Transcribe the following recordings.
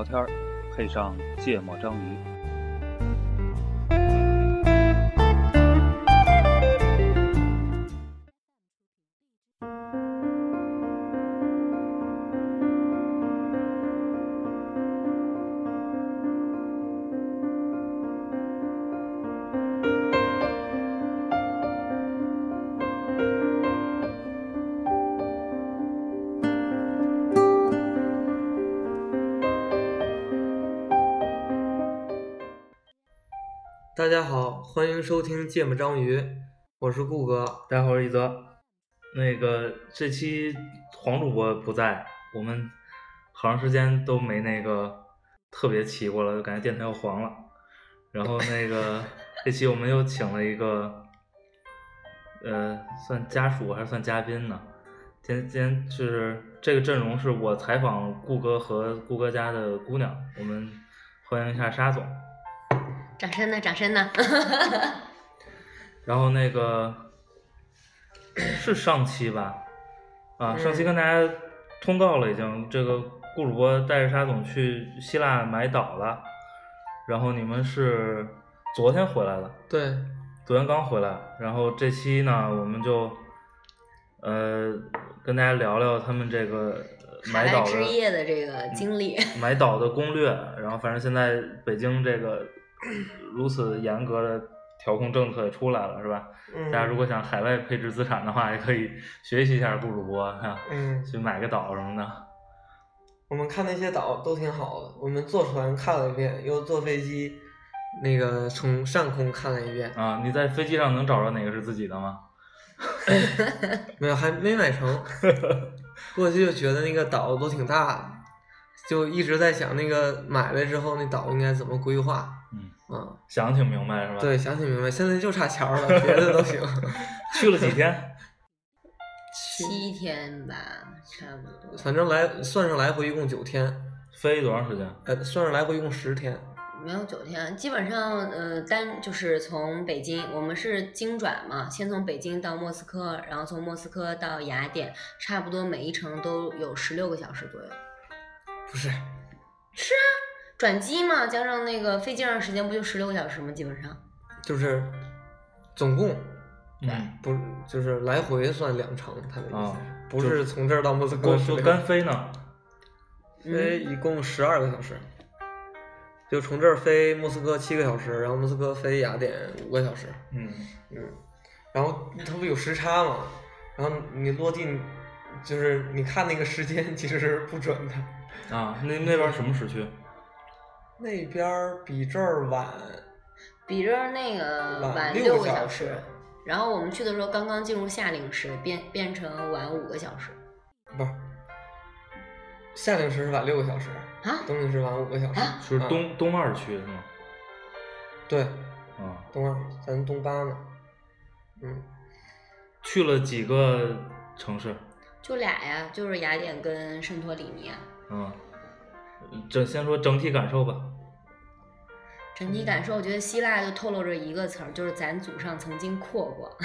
聊天儿，配上芥末章鱼。家好，欢迎收听《芥末章鱼》，我是顾哥。大家好，我是一泽。那个这期黄主播不在，我们好长时间都没那个特别齐过了，就感觉电台要黄了。然后那个 这期我们又请了一个，呃，算家属还是算嘉宾呢？今天今天是这个阵容是我采访顾哥和顾哥家的姑娘，我们欢迎一下沙总。掌声呢？掌声呢？然后那个是上期吧？啊，上期跟大家通告了，已经这个顾主播带着沙总去希腊买岛了。然后你们是昨天回来了，对，昨天刚回来。然后这期呢，我们就呃跟大家聊聊他们这个买岛的之夜的这个经历。买岛的攻略。然后反正现在北京这个如此严格的调控政策也出来了，是吧？嗯，大家如果想海外配置资产的话，也可以学习一下顾主播哈，嗯，去买个岛什么的。我们看那些岛都挺好的，我们坐船看了一遍，又坐飞机，那个从上空看了一遍，啊，你在飞机上能找着哪个是自己的吗？没有，还没买成。过去就觉得那个岛都挺大的，就一直在想那个买了之后那岛应该怎么规划。嗯，嗯，想的挺明白是吧？对，，想挺明白，现在就差钱儿了，别的都行。去了几天？七天吧，差不多。反正来算上来回一共九天，飞多长时间？呃，算上来回一共十天。没有九天，基本上呃单就是从北京，我们是经转嘛，先从北京到莫斯科，然后从莫斯科到雅典，差不多每一程都有十六个小时左右。不是，转机嘛，加上那个飞机上时间不就十六个小时吗？基本上。就是总共嗯，不就是来回算两程，他的意思不是从这儿到莫斯科我说干飞呢？飞一共十二个小时，就从这儿飞莫斯科七个小时，然后莫斯科飞雅典五个小时，嗯，嗯，然后它不有时差嘛，然后你落地就是你看那个时间其实是不准的，啊，那那边什么时区？那边儿比这儿晚，比这儿那个晚晚六个小时时，然后我们去的时候刚刚进入夏令时，变变成晚五个小时不是。夏令时是晚六个小时，啊冬令时晚五个小时，啊是东东二区是吗？对，啊，东二，咱东八呢。嗯，去了几个城市？就俩呀，就是雅典跟圣托里尼亚。嗯，整先说整体感受吧。整体感受，我觉得希腊就透露着一个词儿，就是咱祖上曾经阔过。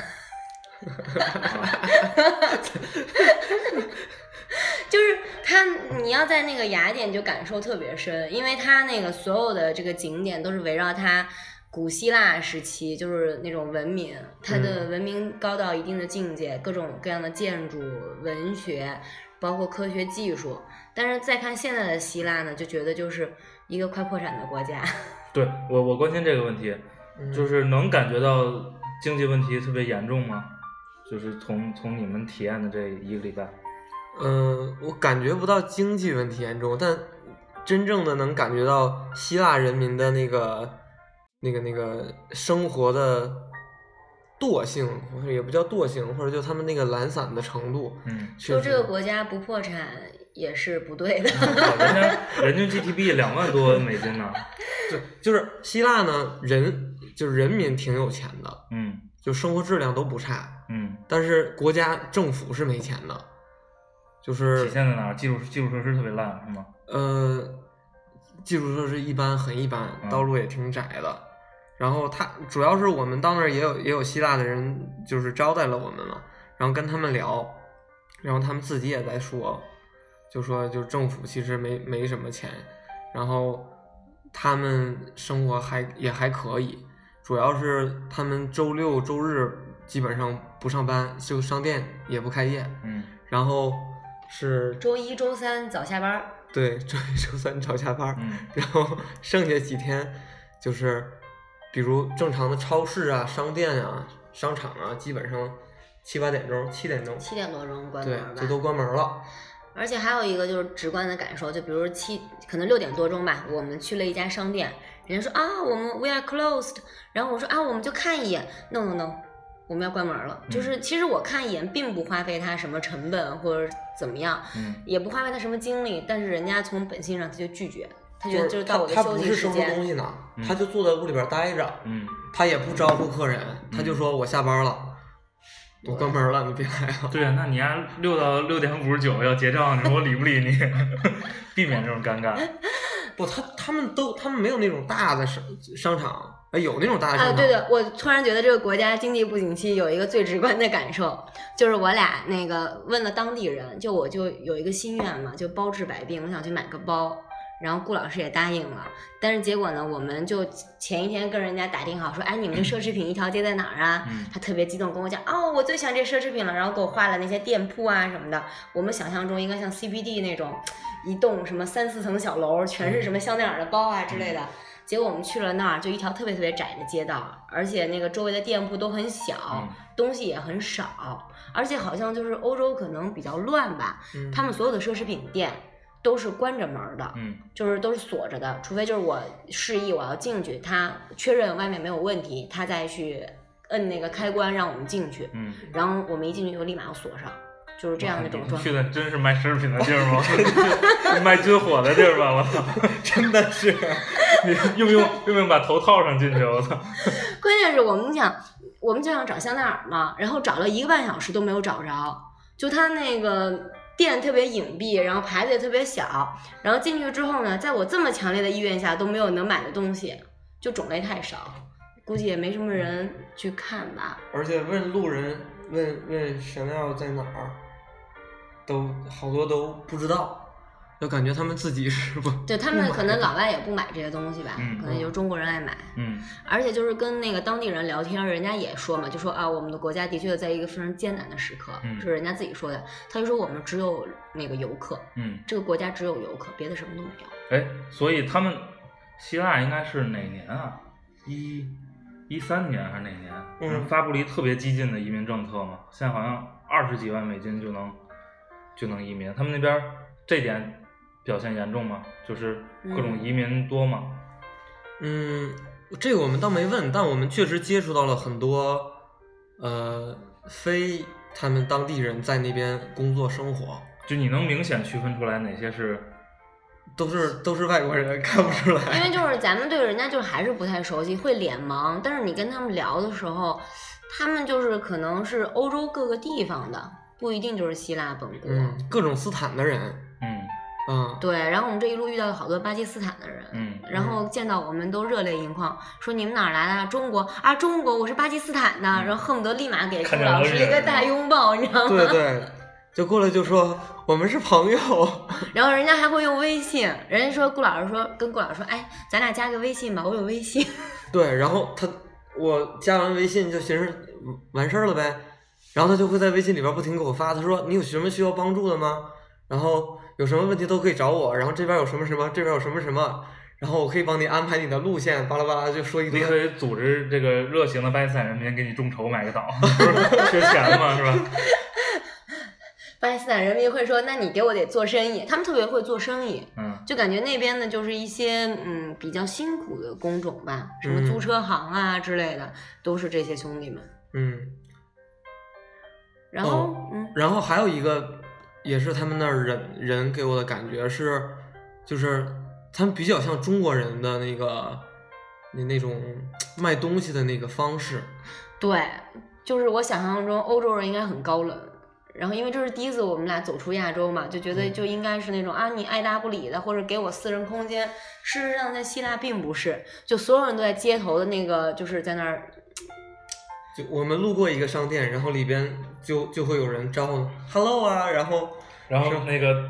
就是他，你要在那个雅典就感受特别深，因为它那个所有的这个景点都是围绕它古希腊时期，就是那种文明，它的文明高到一定的境界，各种各样的建筑、文学，包括科学技术。但是再看现在的希腊呢，就觉得就是一个快破产的国家。对我，我关心这个问题，嗯 就是能感觉到经济问题特别严重吗？就是从从你们体验的这一个礼拜，嗯，我感觉不到经济问题严重，但真正的能感觉到希腊人民的那个、那个、那个生活的惰性，或者也不叫惰性，或者就他们那个懒散的程度，嗯，说这个国家不破产也是不对的。啊人家人均 GDP 两万多美金呢，就就是希腊呢，人就是人民挺有钱的，嗯就生活质量都不差，嗯，但是国家政府是没钱的，就是体现在哪儿？基础基础设施特别烂是吗？呃，基础设施一般，很一般，嗯道路也挺窄的。然后他主要是我们到那儿也有也有希腊的人，就是招待了我们嘛，然后跟他们聊，然后他们自己也在说，就说就政府其实没没什么钱，然后他们生活还也还可以，主要是他们周六周日基本上不上班，就商店也不开业，嗯然后是周一周三早下班，对周一周三早下班，嗯然后剩下几天就是，比如正常的超市啊、商店啊、商场啊，基本上七八点钟、七点钟，七点多钟关门儿，吧就。都关门了。而且还有一个就是直观的感受，就比如七，可能六点多钟吧，我们去了一家商店，人家说啊，我们 we are closed，然后我说啊，我们就看一眼，no no no，我们要关门了。嗯就是其实我看一眼，并不花费他什么成本或者怎么样，嗯也不花费他什么精力，但是人家从本性上他就拒绝，他觉得就是他到我的休他不是收拾东，西呢，嗯他就坐在屋里边待着，嗯他也不招呼客人，他就说我下班了，我关门了，你别来了。对啊，那你丫六到六点五十九要结账，你说我理不理你？避免这种尴尬。不，他他们都他们没有那种大的商商场，哎，有那种大的商啊，场。对的，我突然觉得这个国家经济不景气有一个最直观的感受，就是我俩那个问了当地人，就我就有一个心愿嘛，就包治百病，我想去买个包，然后顾老师也答应了，但是结果呢，我们就前一天跟人家打听好，说，哎，你们这奢侈品一条街在哪儿啊？嗯他特别激动跟我讲，哦，我最喜欢这奢侈品了，然后给我画了那些店铺啊什么的，我们想象中应该像 CBD 那种一栋什么三四层小楼，全是什么香奈儿的包啊之类的。结果我们去了那儿，就一条特别特别窄的街道，而且那个周围的店铺都很小，嗯东西也很少，而且好像就是欧洲可能比较乱吧，嗯他们所有的奢侈品店都是关着门的，嗯就是都是锁着的，除非就是我示意我要进去，他确认外面没有问题，他再去摁那个开关让我们进去，嗯，然后我们一进去就立马要锁上，就是这样的一种状态。去的真是卖奢侈品的地儿吗？卖军火的地儿吧？我操！真的是。你用不用用不用把头套上进去？我操！关键是我们想，我们就想找香奈儿嘛，然后找了一个半小时都没有找着，就他那个店特别隐蔽，然后牌子也特别小，然后进去之后呢，在我这么强烈的意愿下都没有能买的东西，就种类太少，估计也没什么人去看吧。而且问路人，问问神庙在哪儿，都好多都不知道，就感觉他们自己是不对他们可能老外也不买这些东西吧，嗯可能就中国人爱买。嗯而且就是跟那个当地人聊天，人家也说嘛，就说啊，我们的国家的确在一个非常艰难的时刻，嗯是人家自己说的。他就说我们只有那个游客，嗯，这个国家只有游客，别的什么都没有。哎，所以他们希腊应该是哪年啊？一一三年还是哪年？嗯发布了一特别激进的移民政策嘛，现在好像二十几万美金就能就能移民。他们那边儿这点表现严重吗？就是各种移民多吗？嗯，这个我们倒没问，但我们确实接触到了很多呃非他们当地人在那边工作生活，就你能明显区分出来哪些是都是都是外国人，看不出来因。为就是咱们对人家就是还是不太熟悉，会脸盲。但是你跟他们聊的时候，他们就是可能是欧洲各个地方的，不一定就是希腊本国。嗯，各种斯坦的人，嗯嗯，对，然后我们这一路遇到了好多巴基斯坦的人，嗯然后见到我们都热泪盈眶，说你们哪儿来的啊？中国啊，中国，我是巴基斯坦的，然后恨不得立马给顾老师一个大拥抱，你知道吗？对对，就过来就说我们是朋友，然后人家还会用微信，人家说顾老师说跟顾老师说，哎，咱俩加个微信吧，我有微信。对，然后他我加完微信就寻思嗯完事儿了呗，然后他就会在微信里边不停给我发，他说你有什么需要帮助的吗？然后有什么问题都可以找我，然后这边有什么什么，这边有什么什么，然后我可以帮你安排你的路线，巴拉巴拉就说一堆。你可以组织这个热情的巴基斯坦人民给你众筹买个岛，不是缺钱嘛，是吧？巴基斯坦人民会说，那你给我得做生意，他们特别会做生意。嗯就感觉那边呢，就是一些嗯比较辛苦的工种吧，什么嗯租车行啊之类的，都是这些兄弟们。嗯，然后、哦嗯，然后还有一个也是他们那儿人人给我的感觉是，就是他们比较像中国人的那个那那种卖东西的那个方式。对，就是我想象中欧洲人应该很高冷。然后，因为这是第一次我们俩走出亚洲嘛，就觉得嗯就应该是那种、啊，你爱答不理的，或者给我私人空间。事实上，在希腊并不是，就所有人都在街头的那个，就是在那儿就我们路过一个商店，然后里边就就会有人招呼 “hello” 啊，然后然后那个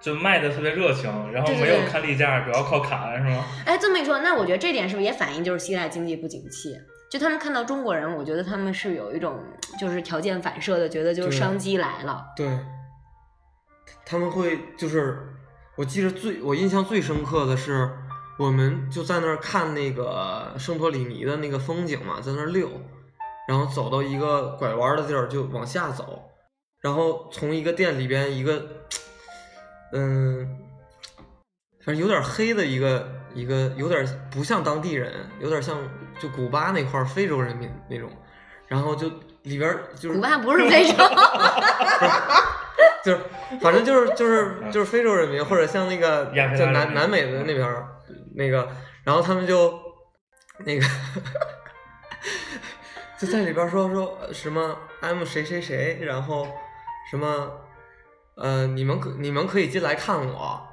就卖的特别热情，然后没有看例假，主要靠砍是吗？哎，这么一说，那我觉得这点是不是也反映就是希腊经济不景气？就他们看到中国人，我觉得他们是有一种就是条件反射的，觉得就是商机来了。对，他们会就是，我记得最我印象最深刻的是，我们就在那儿看那个圣托里尼的那个风景嘛，在那儿溜，然后走到一个拐弯的地儿就往下走，然后从一个店里边一个，嗯，反正有点黑的一个一个，有点不像当地人，有点像就古巴那块儿非洲人民那种，然后就里边就是古巴不是非洲，就是反正就是就是就是非洲人民或者像那个亚非就拉人民南南美的那边那个，然后他们就那个 就在里边说说什么 I'm 谁谁谁，然后什么呃你们可你们可以进来看我，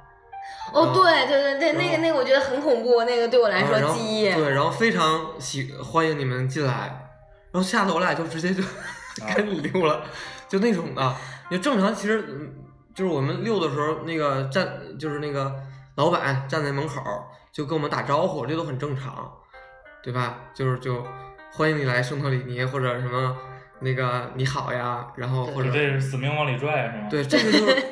哦，对对对对，那个那个我觉得很恐怖，那个对我来说记忆。对，然后非常喜欢迎你们进来，然后吓得我俩就直接就 赶紧溜了，就那种的。就正常，其实嗯就是我们溜的时候，那个站就是那个老板站在门口就跟我们打招呼，这都很正常，对吧？就是就欢迎你来圣托里尼或者什么那个你好呀，然后或者你这是死命往里拽是吗？对，这个就是。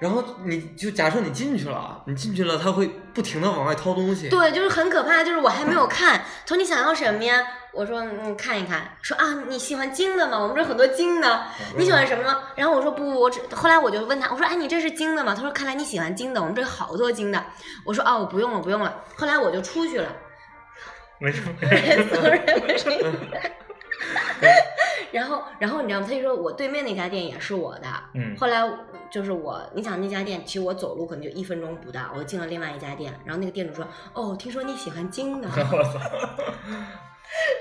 然后你就假设你进去了，你进去了，他会不停的往外掏东西。对，就是很可怕，就是我还没有看，他说你想要什么呀？我说嗯看一看，说啊你喜欢金的吗？我们这很多金的，你喜欢什么呢？然后我说不不，我只后来我就问他，我说哎你这是金的吗？他说看来你喜欢金的，我们这好多金的。我说哦我不用了不用了，后来我就出去了。没事。Sorry，不是你然后，然后你知道吗？他就说我对面那家店也是我的。嗯后来就是我，你想那家店，其实我走路可能就一分钟不到，我进了另外一家店。然后那个店主说：“哦，听说你喜欢金的。我操！”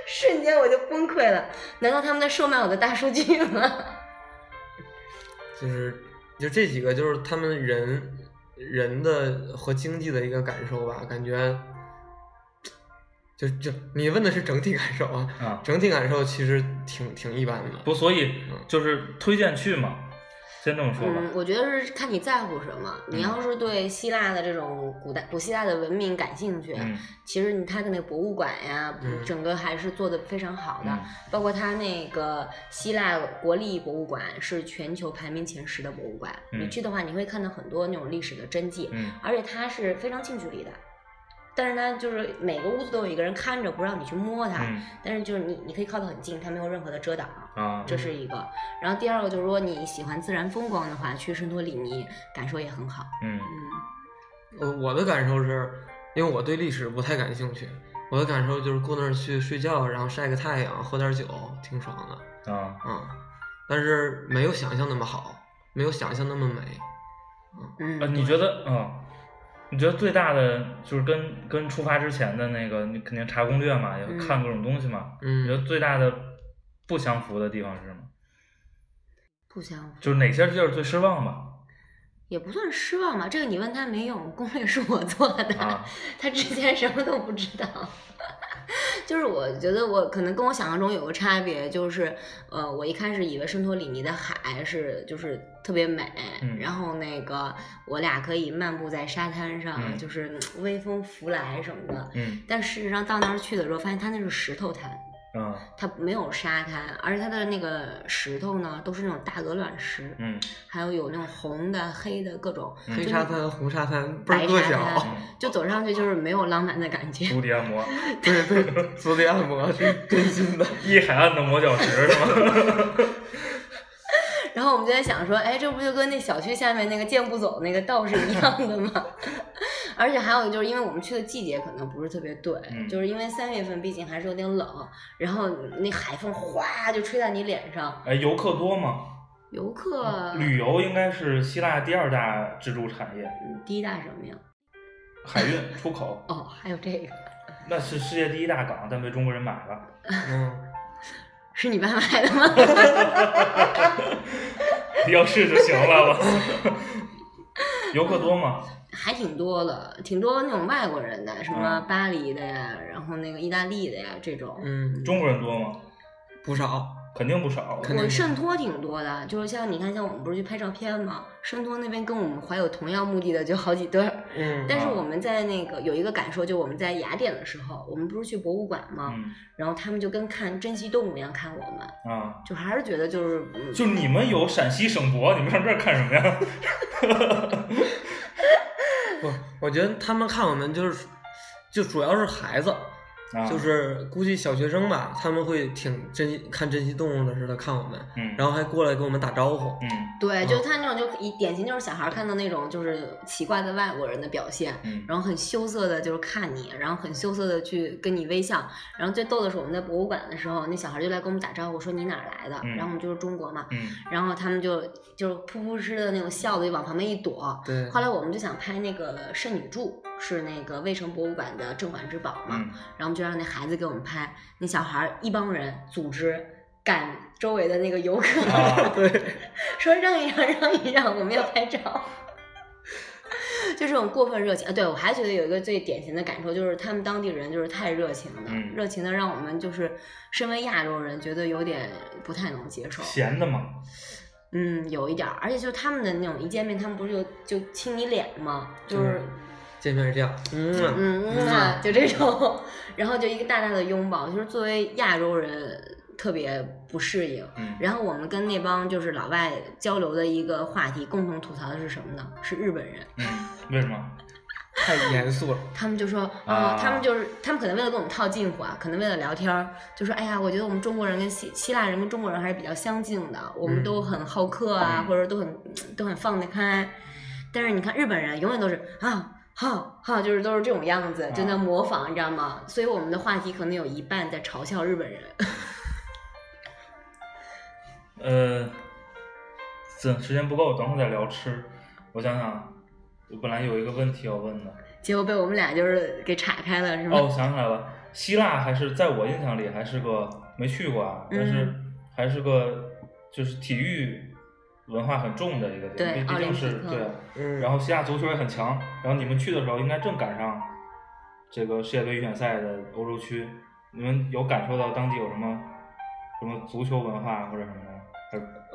瞬间我就崩溃了。难道他们在售卖我的大数据吗？就是就这几个就是他们人人的和经济的一个感受吧，感觉就就你问的是整体感受啊，啊，整体感受其实挺挺一般的。不，所以嗯就是推荐去嘛，先这么说吧。嗯，我觉得是看你在乎什么。你要是对希腊的这种古代古希腊的文明感兴趣，嗯其实你它的那个博物馆呀，嗯整个还是做的非常好的。嗯包括它那个希腊国立博物馆是全球排名前十的博物馆，嗯你去的话，你会看到很多那种历史的真迹，嗯而且它是非常近距离的。但是呢，就是每个屋子都有一个人看着，不让你去摸它。嗯但是就是你，你可以靠得很近，它没有任何的遮挡。啊，这是一个。然后第二个就是，如果你喜欢自然风光的话，去圣托里尼感受也很好。嗯嗯，呃，我的感受是，因为我对历史不太感兴趣，我的感受就是过那儿去睡觉，然后晒个太阳，喝点酒，挺爽的。啊，嗯，但是没有想象那么好，没有想象那么美。嗯，呃，你觉得嗯？你觉得最大的就是跟跟出发之前的那个，你肯定查攻略嘛，也嗯看各种东西嘛。你觉得嗯，最大的不相符的地方是什么？不相符，就是哪些地儿最失望吧？也不算失望吧。这个你问他没用，攻略是我做的，啊他之前什么都不知道。就是我觉得我可能跟我想象中有个差别，就是呃，我一开始以为圣托里尼的海是就是特别美，嗯。然后那个我俩可以漫步在沙滩上，嗯。就是嗯微风拂来什么的。嗯。但事实上到那儿去的时候，发现它那是石头滩，嗯它没有沙滩，而且它的那个石头呢都是那种大鹅卵石，嗯还有有那种红的、黑的各种，嗯黑沙滩、红沙滩白硌沙滩脚。，就走上去就是没有浪漫的感觉。足底按摩，对对，足底按摩是真心的。一海岸的磨脚石是吗？然后我们就在想说，哎，这不就跟那小区下面那个健步走那个道是一样的吗？而且还有就是因为我们去的季节可能不是特别对，嗯就是因为三月份毕竟还是有点冷，然后那海风哗就吹在你脸上，哎，游客多吗？游客旅游应该是希腊第二大支柱产业，嗯第一大什么呀？海运出口，哦，还有这个那是世界第一大港，但被中国人买了。嗯，是你爸买的吗？要是就行了，我！游客多吗？还挺多的，挺多那种外国人的，什么嗯巴黎的呀，然后那个意大利的呀这种。嗯，中国人多吗？不少。肯定不少。肯定我圣托挺多的，就是像你看，像我们不是去拍照片嘛，圣托那边跟我们怀有同样目的的就好几对儿。嗯啊但是我们在那个有一个感受，就我们在雅典的时候，我们不是去博物馆吗？嗯然后他们就跟看珍稀动物一样看我们，啊，就还是觉得就是，嗯就你们有陕西省博，你们上这儿看什么呀？我觉得他们看我们就是，就主要是孩子，啊，就是估计小学生吧，他们会挺珍惜看珍稀动物的似的看我们，嗯，然后还过来跟我们打招呼。嗯对，嗯就是他那种就一典型就是小孩看到那种就是奇怪的外国人的表现，嗯然后很羞涩的，就是看你，然后很羞涩的去跟你微笑。然后最逗的是，我们在博物馆的时候，那小孩就来跟我们打招呼，说你哪儿来的？嗯然后我们就是中国嘛。嗯然后他们就就是噗噗哧的那种笑的，就往旁边一躲。对，后来我们就想拍那个圣女柱，是那个卫城博物馆的镇馆之宝嘛，嗯然后我们就让那孩子给我们拍，那小孩儿一帮人组织赶周围的那个游客，说让一让，让一让，我们要拍照。就这种过分热情啊！对我还觉得有一个最典型的感受，就是他们当地人就是太热情了，嗯热情的让我们就是身为亚洲人觉得有点不太能接受。闲的嘛，嗯，有一点儿，而且就是他们的那种一见面，他们不是就就亲你脸吗？就是见面是这样，嗯啊，嗯嗯啊，就这种，然后就一个大大的拥抱，就是作为亚洲人特别不适应。嗯然后我们跟那帮就是老外交流的一个话题，共同吐槽的是什么呢？是日本人，嗯，为什么？太严肃了。他们就说啊、啊他们就是他们可能为了跟我们套近乎啊，可能为了聊天儿，就说哎呀，我觉得我们中国人跟希希腊人跟中国人还是比较相近的，我们嗯都很好客啊，嗯或者都很都很放得开。但是你看日本人永远都是啊。好好，就是都是这种样子，就在啊模仿，你知道吗？所以我们的话题可能有一半在嘲笑日本人。呃，这时间不够，等会儿再聊吃。我想想，我本来有一个问题要问的。结果被我们俩就是给岔开了，是吗？哦，我想起来了，希腊还是在我印象里还是个没去过啊，但是嗯还是个就是体育文化很重的一个地方，对奥毕毕竟是对然后西亚足球也很强，然后你们去的时候应该正赶上这个世界杯预选赛的欧洲区，你们有感受到当地有什么什么足球文化或者什么的？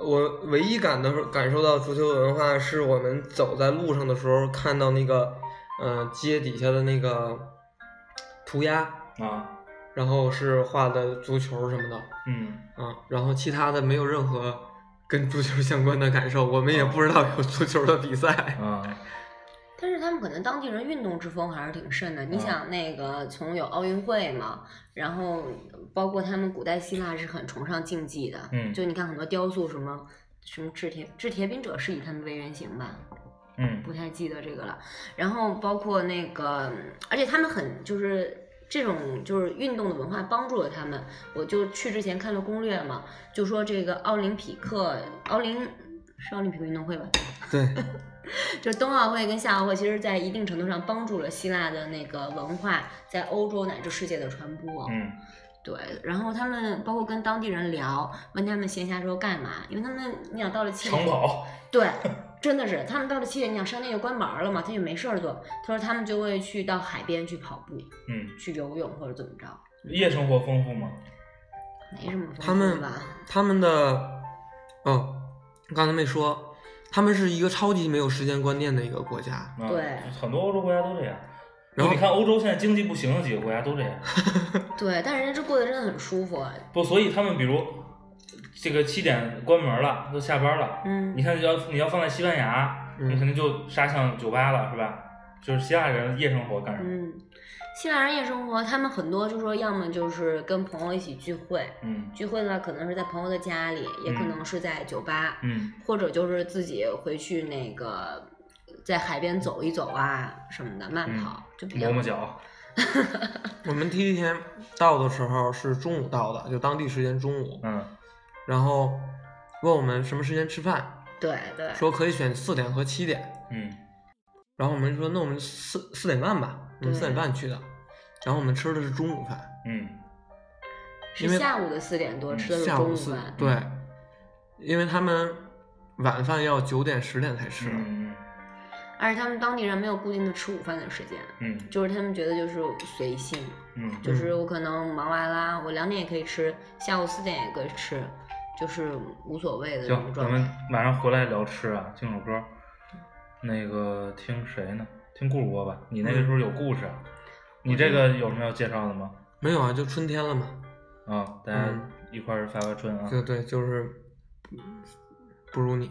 我唯一感到感受到足球文化，是我们走在路上的时候看到那个，呃，街底下的那个涂鸦，啊，然后是画的足球什么的。嗯。啊，然后其他的没有任何跟足球相关的感受，我们也不知道有足球的比赛。啊 但是他们可能当地人运动之风还是挺盛的。你啊想，那个从有奥运会嘛，然后包括他们古代希腊是很崇尚竞技的，嗯就你看很多雕塑什么什么制铁制铁饼者是以他们为原型吧，嗯不太记得这个了。然后包括那个，而且他们很就是。这种就是运动的文化帮助了他们。我就去之前看了攻略嘛，就说这个奥林匹克，奥林是奥林匹克运动会吧？对，就冬奥会跟夏奥会，其实在一定程度上帮助了希腊的那个文化在欧洲乃至世界的传播。嗯对，然后他们包括跟当地人聊，问他们闲暇时候干嘛，因为他们你想到了七点，长跑，对，真的是他们到了七点，你想商店就关门了嘛，他就没事儿做。他说他们就会去到海边去跑步、嗯，去游泳或者怎么着，夜生活丰富吗？没什么丰富他们吧？他们的哦，刚才没说，他们是一个超级没有时间观念的一个国家。啊对，很多欧洲国家都这样。然后你看欧洲现在经济不行的几个国家都这样。对，但是人家这过得真的很舒服。啊不，所以他们比如这个七点关门了，都下班了，嗯你，看要你要放在西班牙，嗯你肯定就杀向酒吧了，是吧？就是希腊人夜生活干什么？嗯，希腊人夜生活，他们很多就说要么就是跟朋友一起聚会，嗯聚会的话可能是在朋友的家里，也可嗯能是在酒吧，嗯或者就是自己回去那个在海边走一走啊什么的，慢嗯跑、就比较磨磨脚。我们第一天到的时候是中午到的，就当地时间中午，嗯然后问我们什么时间吃饭，对对，说可以选四点和七点，嗯。然后我们说那我们四四点半吧，我们四点半去的，然后我们吃的是中午饭，嗯。是因为下午的四点多嗯吃的是中午饭，对，因为他们晚饭要九点十点才吃，嗯而且他们当地人没有固定的吃午饭的时间，嗯。就是他们觉得就是随性，嗯就是我可能忙完啦，我两点也可以吃，下午四点也可以吃，就是无所谓的这行咱们态。晚上回来聊吃啊，听首歌。那个听谁呢？听顾主播吧。你那个时候有故事啊？你这个有什么要介绍的吗？没有啊，就春天了嘛。啊，大家嗯一块儿发发春啊。对对，就是不如你。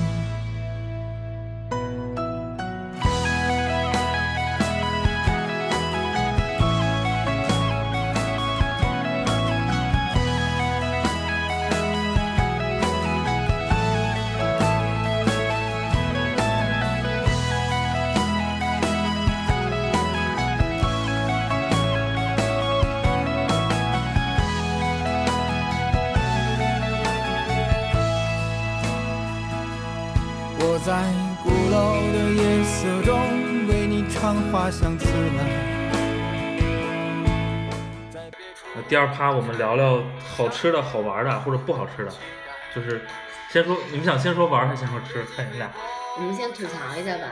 在鼓楼的夜色中为你唱花香自来。第二趴我们聊聊好吃的好玩的或者不好吃的，就是先说你们想先说玩还是先说吃？看你们俩。我们先吐槽一下吧。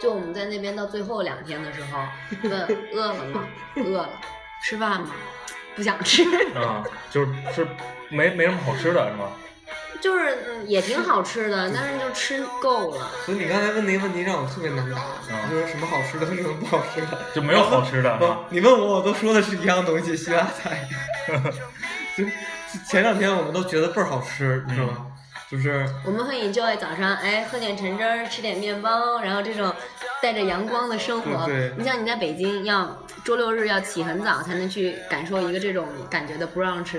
就我们在那边到最后两天的时候，问 饿了吗？饿了。吃饭吗？不想吃。啊，就是是没没什么好吃的是吗？就是嗯也挺好吃的，但是就吃够了。所以你刚才问那个问题让我特别难答，嗯就是什么好吃的，什么不好吃的。就没有好吃的不？，你问我，我都说的是一样东西，希腊菜。就前两天我们都觉得倍儿好吃，你知道吗？就是我们会 enjoy 早上，哎，喝点橙汁儿，吃点面包，然后这种带着阳光的生活。对对你像你在北京要周六日要起很早才能去感受一个这种感觉的 brunch，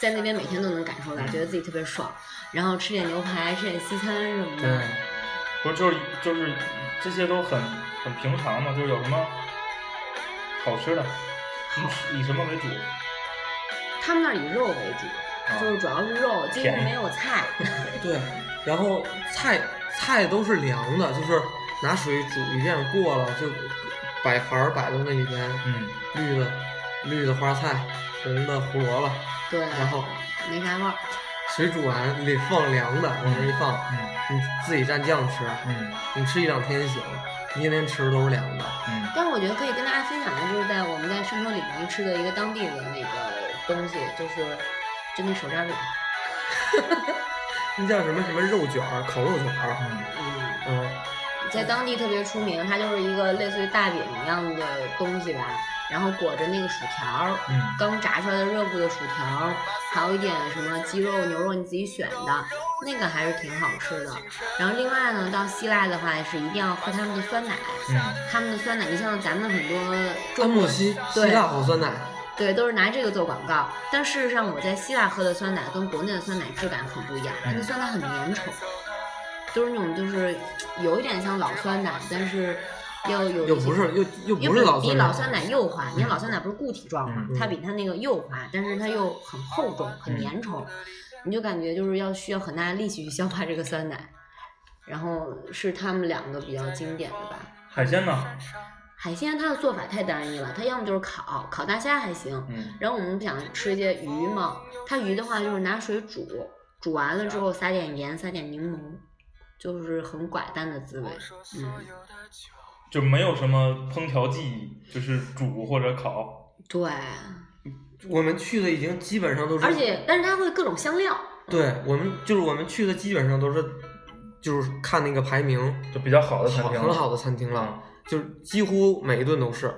在那边每天都能感受到，觉得自己特别爽。然后吃点牛排，吃点西餐什么的。对不是就是就是这些都很很平常嘛，就是有什么好吃的，以以什么为主？他们那以肉为主，啊就是主要是肉，几乎没有菜。对，然后菜菜都是凉的，就是拿水煮一遍过了，就摆盘儿摆到那里边，嗯，绿的绿的花菜，红的胡萝卜，对，然后没啥味儿。水煮完你得放凉的，往那一放，嗯你自己蘸酱吃，嗯你吃一两天行，一天天吃都是凉的。嗯但是我觉得可以跟大家分享的，就是在我们在圣托里面吃的一个当地的那个东西，就是就那手抓饼。那叫什么什么肉卷儿，烤肉卷儿，嗯在当地特别出名，它就是一个类似于大饼一样的东西吧，然后裹着那个薯条儿，嗯刚炸出来的热乎的薯条儿，还有一点什么鸡肉、牛肉你自己选的，那个还是挺好吃的。然后另外呢，到希腊的话是一定要喝他们的酸奶，嗯他们的酸奶，你像咱们很多安中国慕希希对腊好酸奶，对，都是拿这个做广告。但事实上，我在希腊喝的酸奶跟国内的酸奶质感很不一样，它的酸奶很粘稠，都是那种就是有一点像老酸奶，但是又有又不是又又又不是老酸奶，比老酸奶幼滑。你看老酸奶不是固体状嘛，嗯它比它那个幼滑，但是它又很厚重，很嗯粘稠。你就感觉就是要需要很大的力气去消化这个酸奶。然后是他们两个比较经典的吧。海鲜呢？海鲜它的做法太单一了，它要么就是烤，烤大虾还行。嗯然后我们不想吃一些鱼嘛，它鱼的话就是拿水煮，煮完了之后撒点盐，撒点柠檬，就是很寡淡的滋味。嗯，就没有什么烹调技艺，就是煮或者烤。对，我们去的已经基本上都是，而且但是它会各种香料。对我们就是我们去的基本上都是，就是看那个排名就比较好的餐厅，很好的餐厅了，啊就是几乎每一顿都是。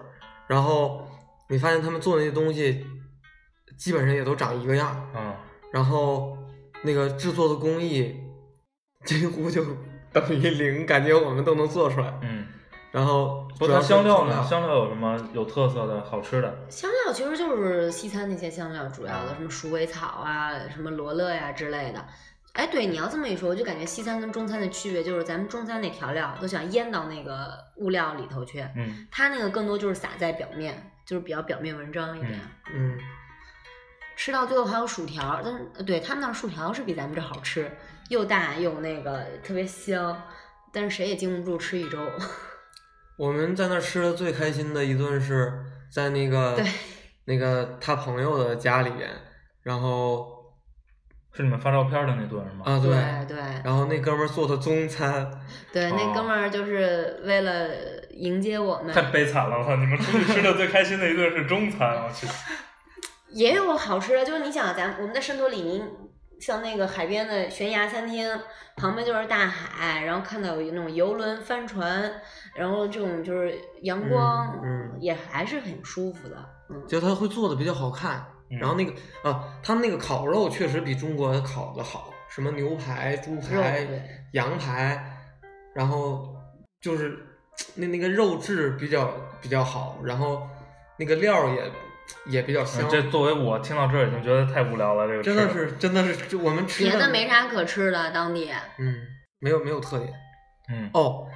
然后你发现他们做那些东西，基本上也都长一个样，嗯，然后那个制作的工艺几乎就等于零，感觉我们都能做出来。嗯，然后不过它主要香料呢？香香料有什么有特色的好吃的？香料其实就是西餐那些香料，主要的什么鼠尾草啊、什么罗勒呀、之类的。哎，对，你要这么一说，我就感觉西餐跟中餐的区别就是，咱们中餐那调料都想腌到那个物料里头去，嗯，它那个更多就是撒在表面，就是比较表面文章一点。嗯，吃到最后还有薯条，但是呃对他们那儿薯条是比咱们这好吃，又大又那个特别香，但是谁也经不住吃一周。我们在那儿吃的最开心的一顿是在那个对那个他朋友的家里边，然后是你们发照片的那顿是吗？啊对对，对然后那哥们儿做的中餐，对，那哦哥们儿就是为了迎接我们，太悲惨了！我操，你们出去吃的最开心的一顿是中餐，我去。也有好吃的，就是你想咱我们在圣托里尼，像那个海边的悬崖餐厅，旁边就是大海，然后看到有那种游轮、帆船，然后这种就是阳光，嗯嗯也还是很舒服的。嗯，就他会做的比较好看。嗯然后那个啊，他们那个烤肉确实比中国烤的好，什么牛排、猪排、羊排，然后就是那那个肉质比较比较好，然后那个料儿也也比较香嗯。这作为我听到这儿已经觉得太无聊了，这个真的是真的是就我们吃别的没啥可吃的，当地。嗯，没有没有特点嗯哦。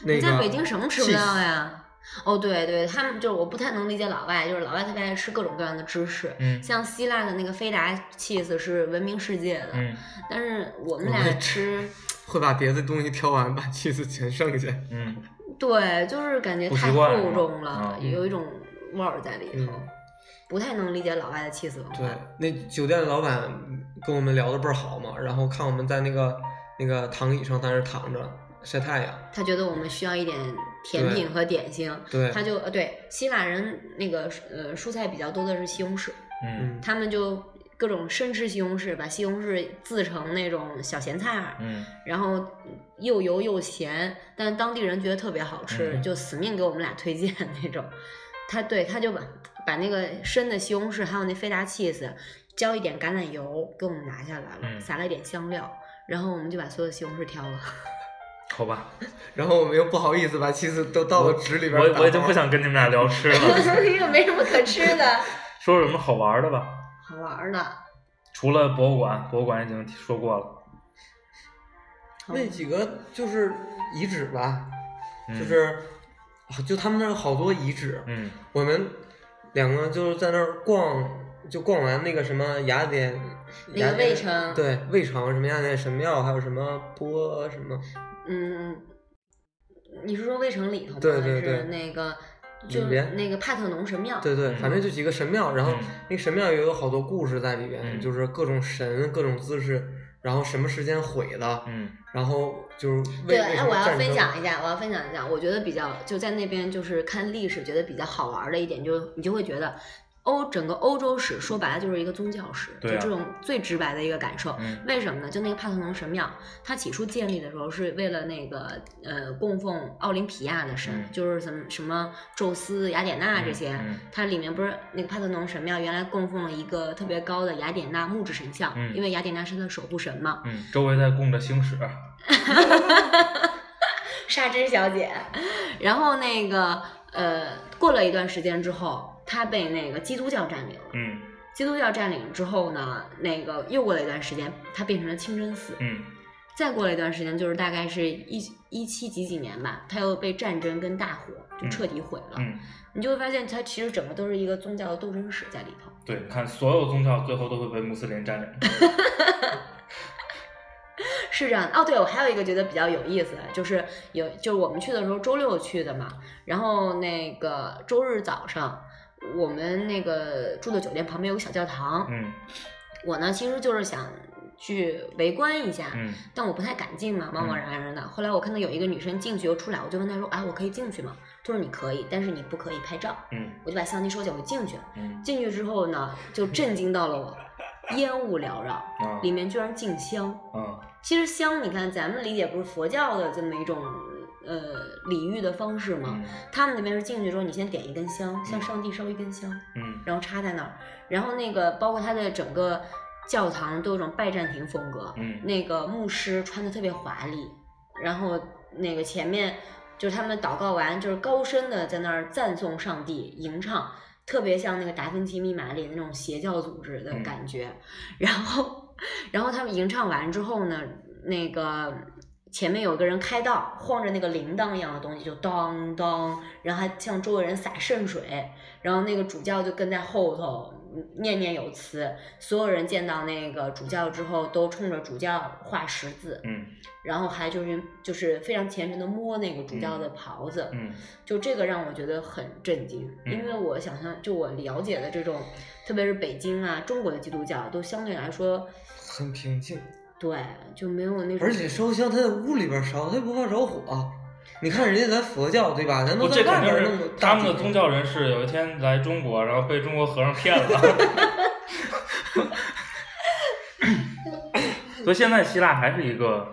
那个你在北京什么吃不到呀？哦，对对，他们就是我不太能理解老外，就是老外特别爱吃各种各样的芝士，嗯像希腊的那个菲达 cheese 是闻名世界的，嗯但是我们俩吃，会把别的东西挑完，把 cheese 全剩下。嗯，对，就是感觉太厚重了，嗯有一种味儿在里头，嗯不太能理解老外的 cheese 文对。，那酒店的老板跟我们聊的倍儿好嘛，然后看我们在那个那个躺椅上在那儿躺着晒太阳，他觉得我们需要一点甜品和点心，对，他就呃对希腊人那个呃蔬菜比较多的是西红柿，嗯嗯他们就各种生吃西红柿，把西红柿制成那种小咸菜儿，嗯然后又油又咸，但当地人觉得特别好吃，嗯就死命给我们俩推荐那种。他对他就把把那个生的西红柿还有那菲达 cheese 浇一点橄榄油给我们拿下来了，嗯撒了一点香料，然后我们就把所有的西红柿挑了。好吧，然后我们又不好意思把 cheese 都倒到纸里边我我已经不想跟你们俩聊吃了，又没什么可吃的，说说什么好玩的吧。好玩的。除了博物馆，博物馆已经说过了，那几个就是遗址吧，嗯就是啊就他们那儿有好多遗址，嗯我们两个就是在那儿逛，就逛完那个什么雅典，那个雅典卫城对卫城什么雅典神庙，还有什么波什么，嗯，你是说卫城里头吗？对对对还是那个就里边那个帕特农神庙。对对，嗯反正就几个神庙，然后嗯那个神庙也有好多故事在里边，嗯就是各种神、各种姿势，然后什么时间毁的，嗯然后就是对，为为哎，我要分享一下，我要分享一下，我觉得比较就在那边就是看历史，觉得比较好玩的一点，就是你就会觉得欧整个欧洲史说白了就是一个宗教史，就这种最直白的一个感受。嗯为什么呢？就那个帕特农神庙，它起初建立的时候是为了那个呃供奉奥林匹亚的神，嗯就是什么什么宙斯、雅典娜这些。它里面不是那个帕特农神庙原来供奉了一个特别高的雅典娜木质神像，嗯因为雅典娜是它的守护神嘛。嗯，周围在供着星矢 沙织小姐，然后那个呃，过了一段时间之后，她被那个基督教占领了。嗯基督教占领之后呢，那个又过了一段时间，它变成了清真寺。嗯再过了一段时间，就是大概是一一七几几年吧，它又被战争跟大火就彻底毁了。嗯，你就会发现，它其实整个都是一个宗教的斗争史在里头。对，看所有宗教最后都会被穆斯林占领。是这样的哦，对，我还有一个觉得比较有意思的，就是有就是我们去的时候周六去的嘛，然后那个周日早上，我们那个住的酒店旁边有个小教堂，嗯我呢其实就是想去围观一下，嗯但我不太敢进嘛，茫茫然然的。后来我看到有一个女生进去又出来，我就问她说：“啊，我可以进去吗？”她说：“你可以，但是你不可以拍照。嗯”我就把相机收起来，我进去。嗯进去之后呢，就震惊到了我，烟雾缭绕，啊里面居然进香。嗯其实香，你看咱们理解不是佛教的这么一种呃礼遇的方式嘛？嗯他们那边是进去之后，你先点一根香，向上帝烧一根香，嗯然后插在那儿，然后那个包括它的整个教堂都有种拜占庭风格，嗯那个牧师穿的特别华丽，然后那个前面就是他们祷告完，就是高声的在那儿赞颂上帝，吟唱，特别像那个达芬奇密码里那种邪教组织的感觉。然后，然后他们吟唱完之后呢，那个前面有个人开道，晃着那个铃铛一样的东西，就当当，然后还向周围人洒圣水，然后那个主教就跟在后头嗯念念有词，所有人见到那个主教之后，都冲着主教画十字，嗯然后还就是就是非常虔诚的摸那个主教的袍子，嗯。就这个让我觉得很震惊，嗯因为我想象就我了解的这种，特别是北京啊，中国的基督教都相对来说，很平静，对，就没有那种，而且烧香他在屋里边烧，他又不怕着火。你看人家咱佛教对吧？咱不，都在这肯定外边弄他们的宗教人士有一天来中国，然后被中国和尚骗了。所以现在希腊还是一个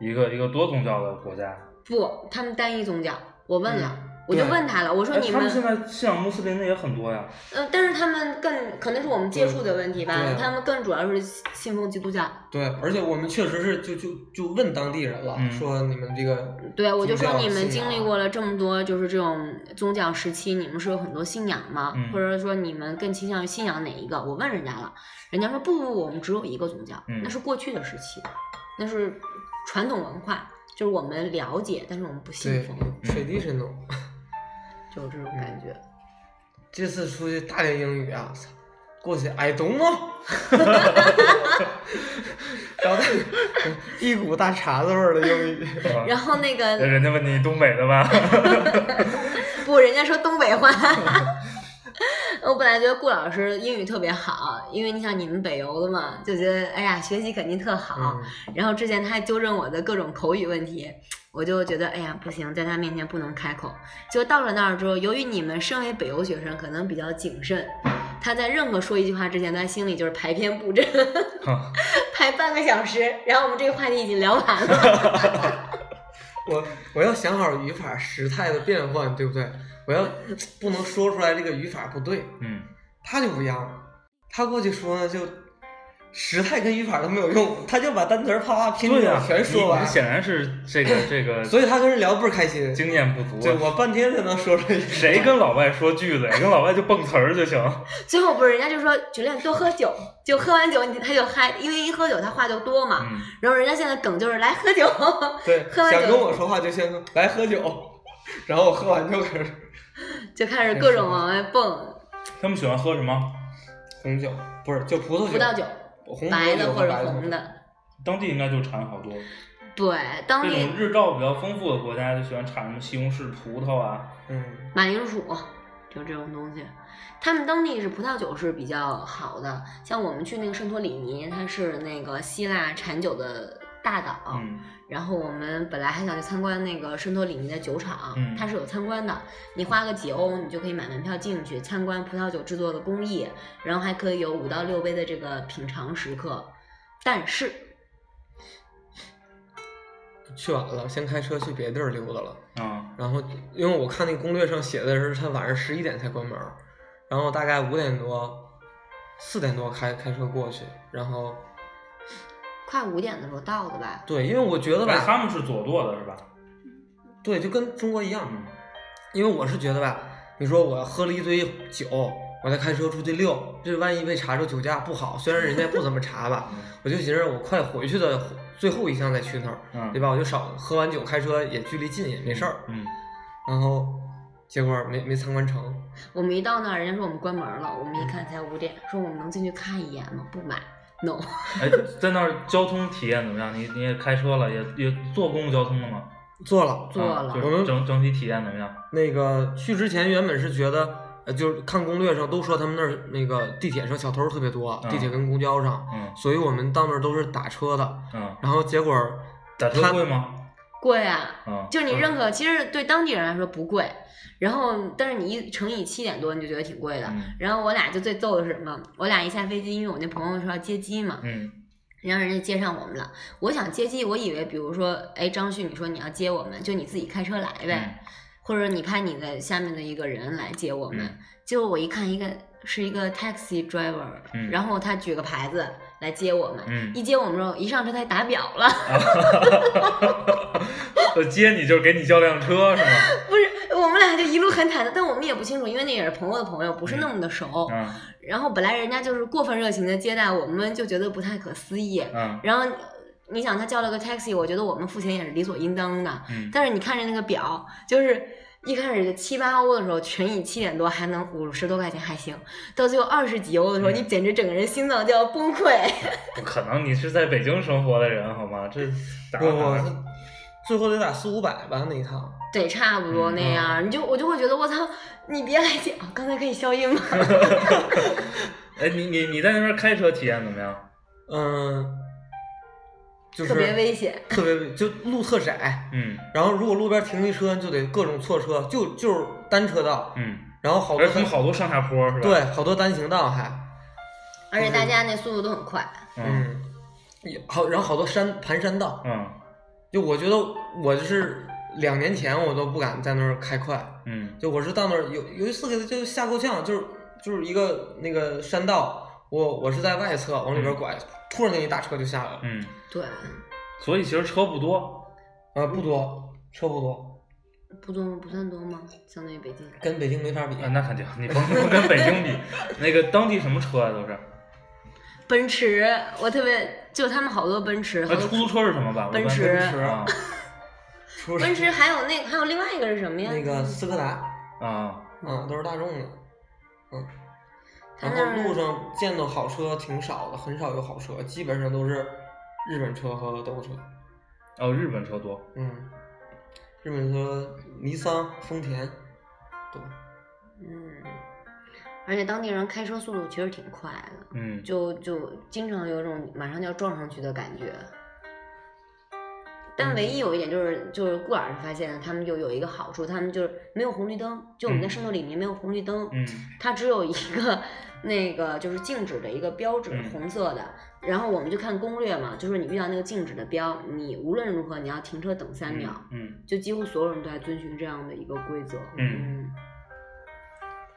一个一个多宗教的国家。不，他们单一宗教，我问了，嗯我就问他了，我说哎你他们现在信仰穆斯林的也很多呀。嗯，但是他们更可能是我们接触的问题吧，他们更主要是信奉基督教。对，而且我们确实是就就就问当地人了，嗯说你们这个对，我就说你们经历过了这么多，就是这种宗教时期，你们是有很多信仰吗？嗯或者说你们更倾向于信仰哪一个？我问人家了，人家说不不不，我们只有一个宗教，嗯那是过去的时期，那是传统文化，就是我们了解，但是我们不信对奉，traditional。就是这种嗯感觉。这次出去大练英语啊，操，过去 I don't know，然后一股大碴子味儿的英语。然后那个人家问你东北的吧？不，人家说东北话。我本来觉得顾老师英语特别好，因为你想你们北邮的嘛，就觉得哎呀学习肯定特好。嗯然后之前他还纠正我的各种口语问题，我就觉得哎呀不行，在他面前不能开口。就到了那儿之后，由于你们身为北邮学生，可能比较谨慎，他在任何说一句话之前，他心里就是排篇布阵，排半个小时，然后我们这个话题已经聊完了。我我要想好语法时态的变换，对不对？我要不能说出来这个语法不对，嗯，他就不一样，他过去说呢就时态跟语法都没有用，他就把单词儿啪啪拼着对、全说完你你，显然是这个 这个所以他跟人聊倍儿开心。经验不足对啊。我半天才能说出来谁跟老外说句子呀？跟老外就蹦词儿就行。最后不是人家就说酒店多喝酒，就喝完酒你他就嗨，因为一喝酒他话就多嘛。嗯，然后人家现在梗就是来喝酒，对，喝完酒想跟我说话就先来喝酒，然后我喝完就开始 就开始各种往外蹦，他们喜欢喝什么？红酒，不是就葡萄酒，葡萄酒，红白的或者红的。当地应该就产好多。对，当这地种日照比较丰富的国家就喜欢产什么西红柿、葡萄啊。嗯，马铃薯，就这种东西。他们当地是葡萄酒是比较好的，像我们去那个圣托里尼，它是那个希腊产酒的大岛。嗯然后我们本来还想去参观那个圣托里尼的酒厂，嗯它是有参观的，你花个几欧，你就可以买门票进去参观葡萄酒制作的工艺，然后还可以有五到六杯的这个品尝时刻。但是去晚了，先开车去别地儿溜达了。啊然后因为我看那攻略上写的是他晚上十一点才关门，然后大概五点多、四点多开开车过去，然后快五点的时候到的吧？对，因为我觉得哎，吧，他们是左舵的是吧？对，就跟中国一样，嗯因为我是觉得吧，你说我喝了一堆酒，我再开车出去溜，这万一被查出酒驾不好。虽然人家不怎么查吧，我就寻思我快回去的最后一项再去那儿，嗯对吧？我就少喝完酒开车也距离近也没事儿。嗯，然后结果没没参观成，我们一到那儿，人家说我们关门了，我们一看才五点，说我们能进去看一眼吗？不买，no。哎，在那儿交通体验怎么样？你你也开车了，也也坐公共交通了吗？坐了。坐了我们整整体体验怎么样？那个去之前原本是觉得，呃，就是看攻略上都说他们那儿那个地铁上小偷特别多，嗯地铁跟公交上，嗯所以我们到那儿都是打车的。嗯，然后结果打车他贵吗？贵啊，嗯，就是你认可，其实对当地人来说不贵，然后但是你一乘以七点多，你就觉得挺贵的。嗯然后我俩就最逗的是什么？我俩一下飞机，因为我那朋友说要接机嘛，嗯让人家接上我们了。我想接机，我以为比如说，哎，张旭，你说你要接我们，就你自己开车来呗，或者你派你的下面的一个人来接我们。嗯结果我一看，一个是一个 taxi driver，、嗯然后他举个牌子来接我们。嗯，一接我们之后，一上车他打表了，呃接你就是给你叫辆车是吗？不是，我们俩就一路很忐忑，但我们也不清楚，因为那也是朋友的朋友，不是那么的熟。嗯然后本来人家就是过分热情的接待，我们就觉得不太可思议。嗯然后你想，他叫了个 taxi，我觉得我们付钱也是理所应当的。嗯，但是你看着那个表，就是一开始七八欧的时候，乘以七点多还能五十多块钱还行，到最后二十几欧的时候，嗯你简直整个人心脏就要崩溃。不可能，你是在北京生活的人好吗？这打最后得打四五百吧那一趟。得差不多那样，你就我就会觉得我操，你别来讲，刚才可以消音吗？哎，你你你在那边开车体验怎么样？嗯，就是特别危险。特别危就路特窄，嗯然后如果路边停一车就得各种错车，就就是单车道，嗯，然后好多而且好多上下坡是吧？对好多单行道还，而且大家那速度都很快。嗯嗯，也好，然后好多山盘山道，嗯就我觉得我就是两年前我都不敢在那儿开快，嗯就我是到那儿有有一次给他就吓够呛，就是就是一个那个山道，我我是在外侧往里边拐，突然给你大车就下来了，嗯，对，所以其实车不多。啊不多，车不多，不多吗？不算多吗？相当于北京。跟北京没法比。啊，那肯定，你甭说跟北京比，那个当地什么车啊都是。奔驰，我特别就他们好多奔驰，好哎，多出租车是什么吧？奔驰奔驰啊 奔驰还有那还有另外一个是什么呀？那个斯柯达，啊，啊都是大众的，嗯，然后路上见到好车挺少的，很少有好车，基本上都是日本车和德国车。哦，日本车多。嗯，日本车尼桑、丰田多。嗯，而且当地人开车速度其实挺快的，嗯，就就经常有种马上就要撞上去的感觉。但唯一有一点就是，就是顾老师发现他们就有一个好处，他们就是没有红绿灯，就我们在嗯。圣托里尼没有红绿灯，嗯。它只有一个那个就是静止的一个标志，嗯。红色的。然后我们就看攻略嘛，就是你遇到那个静止的标，你无论如何你要停车等三秒，嗯就几乎所有人都在遵循这样的一个规则。嗯。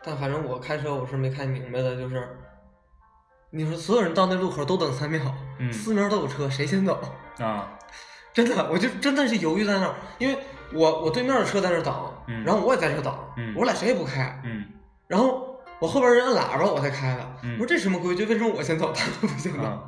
但反正我开车我是没开明白的，就是你说所有人到那路口都等三秒，嗯。四面都有车，谁先走？啊，真的，我就真的是犹豫在那儿，因为我我对面的车在那儿等，嗯然后我也在这儿等，嗯我俩谁也不开，嗯然后我后边人按喇叭我才开的，嗯我说这什么规矩？为什么我先走，他们不先走？啊，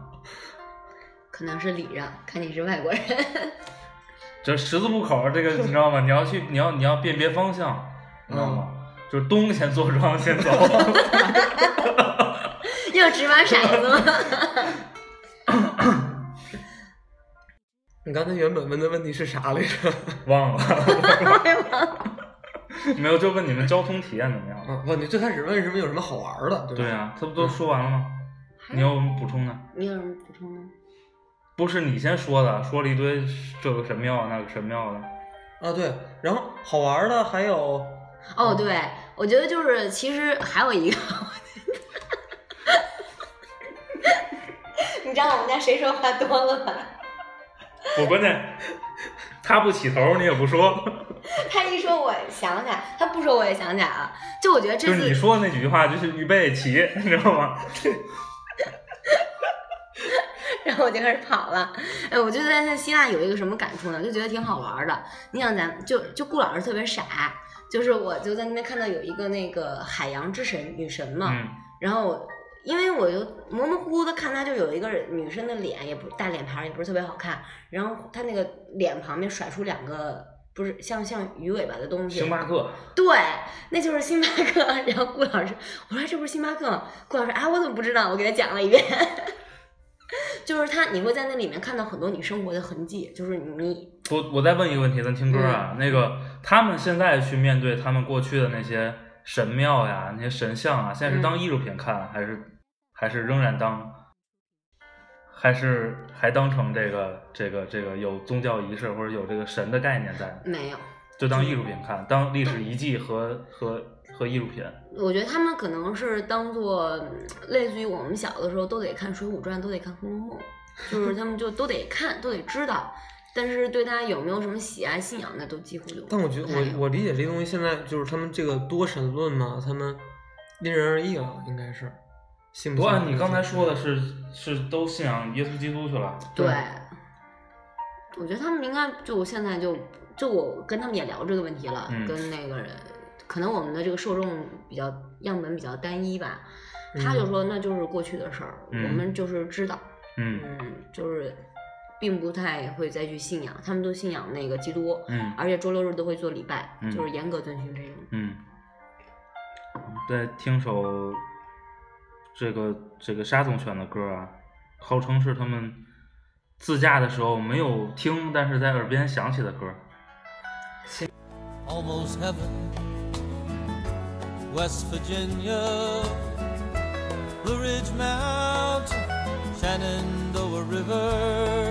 可能是礼让，看你是外国人。这十字路口这个你知道吗？你要去，你要你要辨别方向，你知道吗？就是东先坐庄先走。要掷把骰子吗？你刚才原本问的问题是啥来着？忘了，没有，就问你们交通体验怎么样？啊，不，你最开始问什么有什么好玩的，对吧？对呀、他不都说完了吗？你有什么补充的？你有什么补充吗？不是你先说的，说了一堆这个神庙那个神庙的。啊，对，然后好玩的还有，哦，对，我觉得就是其实还有一个，你知道我们家谁说话多了吧？我关键他不起头，你也不说，他一说我想起来，他不说我也想起来了。就我觉得这次就是你说的那几句话，就是预备起，你知道吗？然后我就开始跑了。哎，我就在那希腊有一个什么感触呢？就觉得挺好玩的。你想咱就就顾老师特别傻，就是我就在那边看到有一个那个海洋之神女神嘛，嗯然后我因为我就模模糊糊的看他就有一个女生的脸，也不大脸盘儿，也不是特别好看，然后他那个脸旁边甩出两个不是像像鱼尾巴的东西，星巴克，对，那就是星巴克。然后顾老师，我说这不是星巴克吗？顾老师啊，我怎么不知道？我给他讲了一遍。就是他，你会在那里面看到很多你生活的痕迹，就是你我我再问一个问题，咱听歌嗯啊，那个他们现在去面对他们过去的那些神庙呀、那些神像啊，现在是当艺术品看，还是还是仍然当，还是还当成这个这个这个有宗教仪式或者有这个神的概念在，没有。就当艺术品看，当历史遗迹和和和艺术品。我觉得他们可能是当做类似于我们小的时候都得看《水浒传》，都得看《红楼梦》，就是他们就都得看，都得知道。但是对他有没有什么喜爱信仰，那都几乎就但我觉得我我理解这东西现在就是他们这个多神论嘛，他们因人而异了，应该是。信不按你刚才说的是是都信仰耶稣基督去了，对对，我觉得他们应该就现在就就我跟他们也聊这个问题了，嗯跟那个人，可能我们的这个受众比较样本比较单一吧。他就嗯说那就是过去的事儿，嗯我们就是知道，嗯嗯，就是并不太会再去信仰，他们都信仰那个基督，嗯而且周六日都会做礼拜，嗯就是严格遵循这种。嗯，再听首这个这个沙总选的歌啊，号称是他们自驾的时候没有听，但是在耳边响起的歌。almost heaven. West Virginia, Blue Ridge Mountain, Shenandoah River.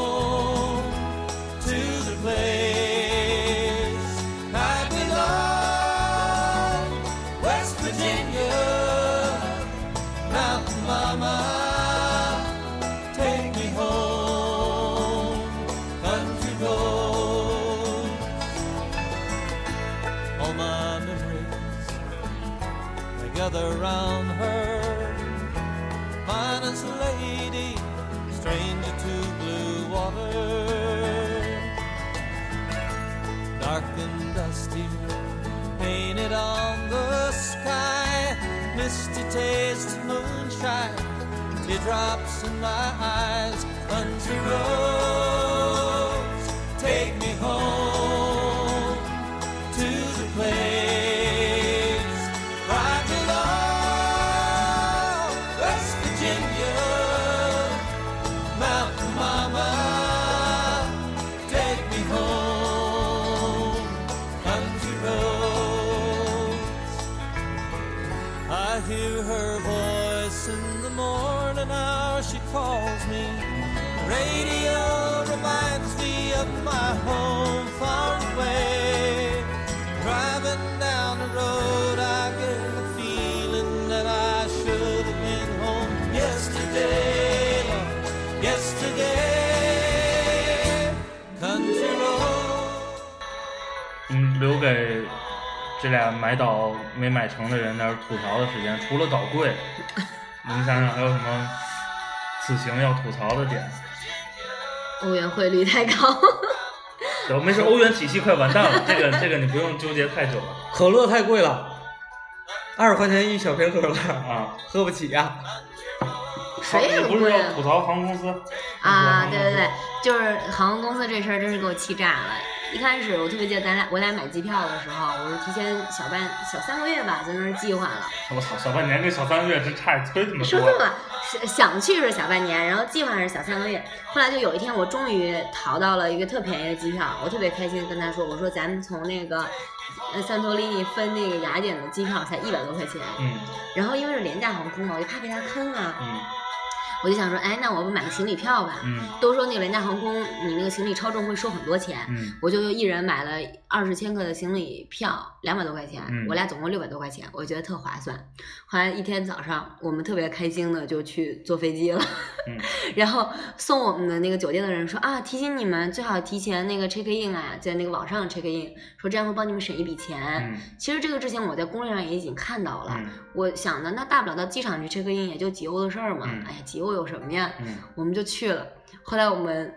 gather round her, finest lady, stranger to blue water. Dark and dusty, painted on the sky, misty taste moonshine, teardrops in my eyes, country roads, 这俩买岛没买成的人那儿吐槽的时间。除了岛贵，你们想想还有什么此行要吐槽的点？欧元汇率太高，有没事，欧元体系快完蛋了，这个 这个你不用纠结太久了可乐太贵了，二十块钱一小瓶可乐，啊。喝不起呀、谁也不是贵要吐槽航空公司啊！对对对，就是航空公司这事儿真是给我气炸了。一开始我特别记得咱俩我俩买机票的时候，我是提前小半小三个月吧，在那儿计划了。我操，小半年跟小三个月这差忒他妈多了。说错了，是想去是小半年，然后计划是小三个月。后来就有一天，我终于淘到了一个特便宜的机票，我特别开心，跟他说：“我说咱们从那个呃桑托里尼分那个雅典的机票才一百多块钱。嗯然后因为是廉价航空嘛，我就怕被他坑啊，嗯我就想说，哎，那我不买个行李票吧？嗯都说那个廉价航空，你那个行李超重会收很多钱，嗯我就一人买了二十千克的行李票，两百多块钱，嗯我俩总共六百多块钱，我觉得特划算。后来一天早上，我们特别开心的就去坐飞机了，嗯 然后送我们的那个酒店的人说啊，提醒你们最好提前那个 check in 啊，在那个网上 check in，说这样会帮你们省一笔钱。嗯其实这个之前我在攻略上也已经看到了，嗯我想呢那大不了到机场去 check in 也就几欧的事儿嘛，嗯哎呀几欧有什么呀？嗯我们就去了。后来我们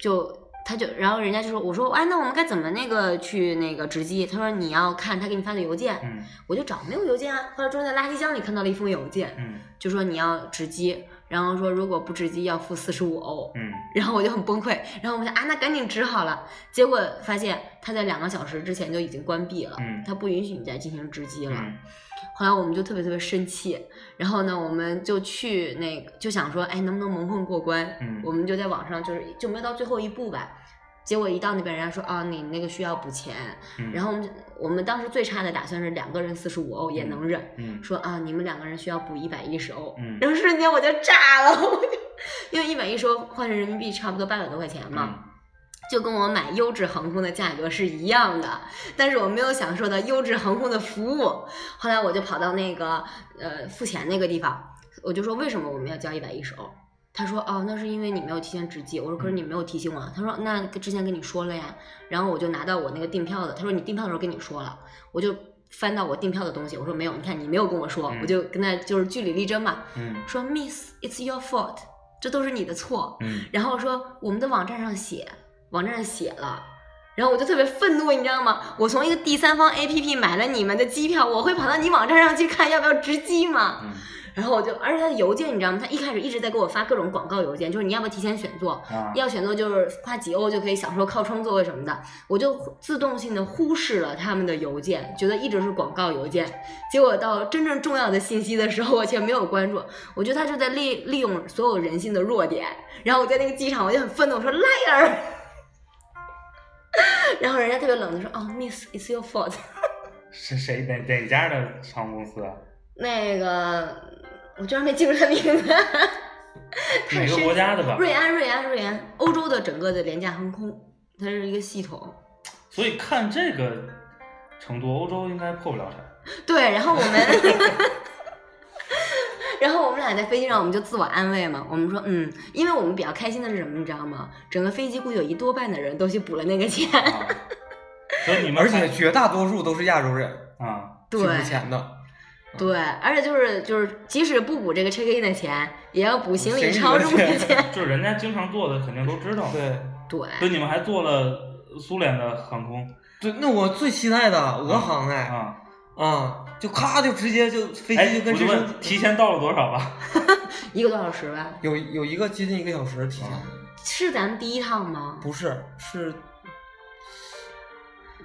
就他就然后人家就说我说哎那我们该怎么那个去那个值机？他说你要看他给你发的邮件，嗯我就找没有邮件啊。后来终于在垃圾箱里看到了一封邮件，嗯就说你要值机，然后说如果不值机要付四十五欧。嗯然后我就很崩溃，然后我们想啊，那赶紧值好了。结果发现他在两个小时之前就已经关闭了，嗯他不允许你再进行值机了。嗯后来我们就特别特别生气，然后呢，我们就去那个就想说，哎，能不能蒙混过关？嗯我们就在网上就是就没有到最后一步吧。结果一到那边，人家说啊，你那个需要补钱。嗯然后我们我们当时最差的打算是两个人四十五欧也能忍，嗯说啊，你们两个人需要补一百一十欧。嗯 然后瞬间我就炸了，我就因为一百一十欧换成人民币差不多八百多块钱嘛。嗯就跟我买优质航空的价格是一样的，但是我没有享受到优质航空的服务。后来我就跑到那个呃付钱那个地方，我就说为什么我们要交一百一十欧？他说哦，那是因为你没有提前值机。我说可是你没有提醒我。他说那之前跟你说了呀。然后我就拿到我那个订票的，他说你订票的时候跟你说了，我就翻到我订票的东西，我说没有，你看你没有跟我说，嗯我就跟他就是据理力争嘛，嗯说 Miss，it's your fault，这都是你的错。嗯然后说我们的网站上写，网站上写了，然后我就特别愤怒，你知道吗？我从一个第三方 APP 买了你们的机票，我会跑到你网站上去看要不要值机吗？嗯 然后我就，而且他的邮件你知道吗？他一开始一直在给我发各种广告邮件，就是你要不要提前选座，啊要选座就是花几欧就可以享受靠窗座位什么的，我就自动性的忽视了他们的邮件，觉得一直是广告邮件。结果到真正重要的信息的时候，我却没有关注。我觉得他就在利利用所有人性的弱点。然后我在那个机场，我就很愤怒，我说 liar。然后人家特别冷的说：“哦，Miss，it's your fault。是谁哪哪家的航空公司啊？”那个我居然没记住他名字。太哪个国家的吧？瑞安，瑞安，瑞安，欧洲的整个的廉价航空，它是一个系统。所以看这个程度，欧洲应该破不了产。对，然后我们，然后我们俩在飞机上，我们就自我安慰嘛，我们说，嗯，因为我们比较开心的是什么，你知道吗？整个飞机估计有一多半的人都去补了那个钱。啊，所以你们而且绝大多数都是亚洲人啊，去对付钱的，对，而且就是就是，即使不补这个 check in 的钱，也要补行李超重的钱。就是人家经常做的，肯定都知道。对对，所以你们还坐了苏联的航空对，那我最期待的俄航哎啊？啊，就咔就直接就飞哎机就，跟直升问，提前到了多少吧？一个多小时吧？有有一个接近一个小时提前，是咱们第一趟吗？不是是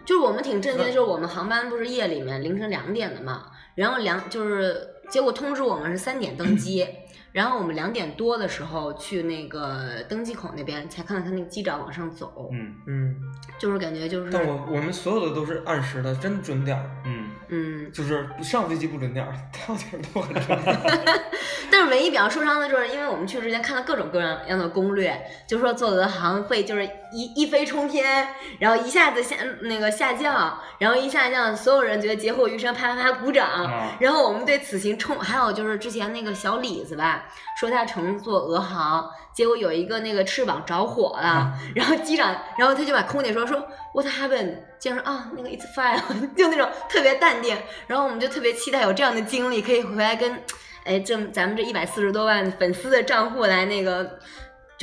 就是我们挺震惊的，就是我们航班不是夜里面凌晨两点的嘛，然后两就是结果通知我们是三点登机，然后我们两点多的时候去那个登机口那边才看到他那个机长往上走，嗯嗯，就是感觉就是但我我们所有的都是按时的，真准点儿，嗯。嗯，就是上飞机不准点儿，到点儿都很准点儿。但是唯一比较受伤的就是，因为我们去之前看了各种各样样的攻略，就说坐俄航会就是一一飞冲天，然后一下子下那个下降，然后一下降，所有人觉得劫后余生，啪啪啪鼓掌。啊然后我们对此行冲，还有就是之前那个小李子吧，说他乘坐俄航，结果有一个那个翅膀着火了，然后机长，然后他就把空姐说说 What happened？机长说啊，那个 It's fine，就那种特别淡定。然后我们就特别期待有这样的经历，可以回来跟，哎，这咱们这一百四十多万粉丝的账户来那个。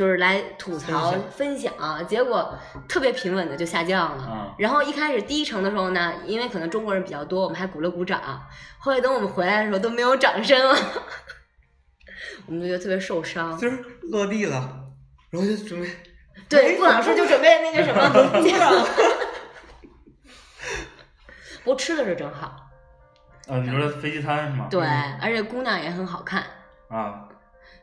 就是来吐槽分享，结果特别平稳的就下降了。啊然后一开始第一程的时候呢，因为可能中国人比较多，我们还鼓了鼓掌。后来等我们回来的时候都没有掌声了，我们就觉得特别受伤。就是落地了，然后就准备 对，顾老师就准备那个什么，不过吃的是真好，呃，你说飞机餐是吗？对，而且姑娘也很好看，啊，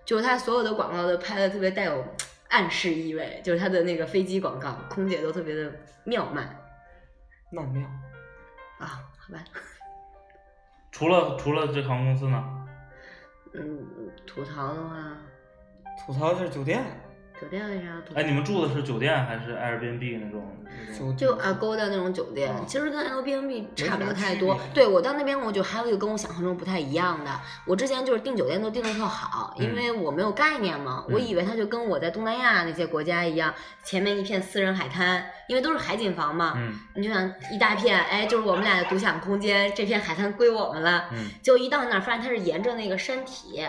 就是它所有的广告都拍的特别带有暗示意味，就是他的那个飞机广告，空姐都特别的妙曼曼妙。啊，好吧，除了除了这航空公司呢？嗯，吐槽的话，吐槽就是酒店，酒店为啥要吐槽？哎，你们住的是酒店还是 Airbnb 那种？那种就 Agoda 那种酒店，啊其实跟 Airbnb 差不了太多。对我到那边，我就还有一个跟我想象中不太一样的。我之前就是订酒店都订的特好，因为我没有概念嘛，我以为它就跟我在东南亚那些国家一样，前面一片私人海滩，因为都是海景房嘛，嗯你就想一大片，哎，就是我们俩的独享空间，这片海滩归我们了。嗯就一到那儿，发现它是沿着那个山体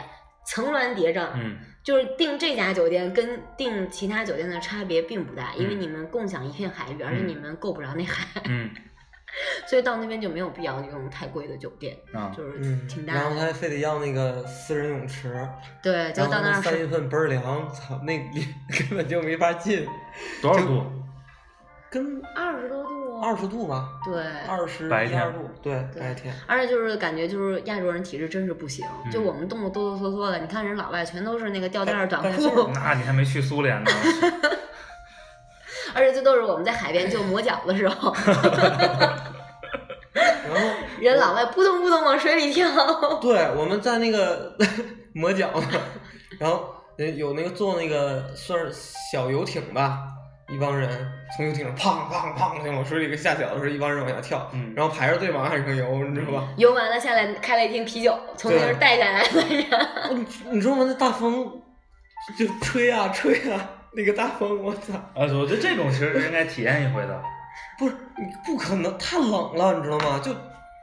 层峦叠嶂，嗯就是订这家酒店跟订其他酒店的差别并不大，因为嗯你们共享一片海域，而且嗯你们够不着那海，嗯 所以到那边就没有必要用太贵的酒店，啊，就是嗯，挺大的然后他。还非得要那个私人泳池，对，就然后到那儿是三月份倍儿凉，操，那里 根本就没法进，多少度？跟二十多度，二十度吧，对，二十白天一二度，对，白天。而且就是感觉就是亚洲人体质真是不行，就嗯我们动不哆哆嗦嗦的，你看人老外全都是那个吊带儿短裤，那你还没去苏联呢。而且这都是我们在海边就磨脚的时候，然后 人老外扑通扑通往水里跳。对，我们在那个磨脚呢，然后呃有那个坐那个算是小游艇吧，一帮人从游艇上砰砰砰的往水里给下脚的时候，一帮人往下跳，嗯然后排着队往岸上游，你知道吧？游完了下来开了一瓶啤酒，从那儿带下来的你你知道吗？那大风就吹啊吹啊，那个大风，我操！啊，我觉得这种其实应该体验一回的。不是你不可能，太冷了，你知道吗？就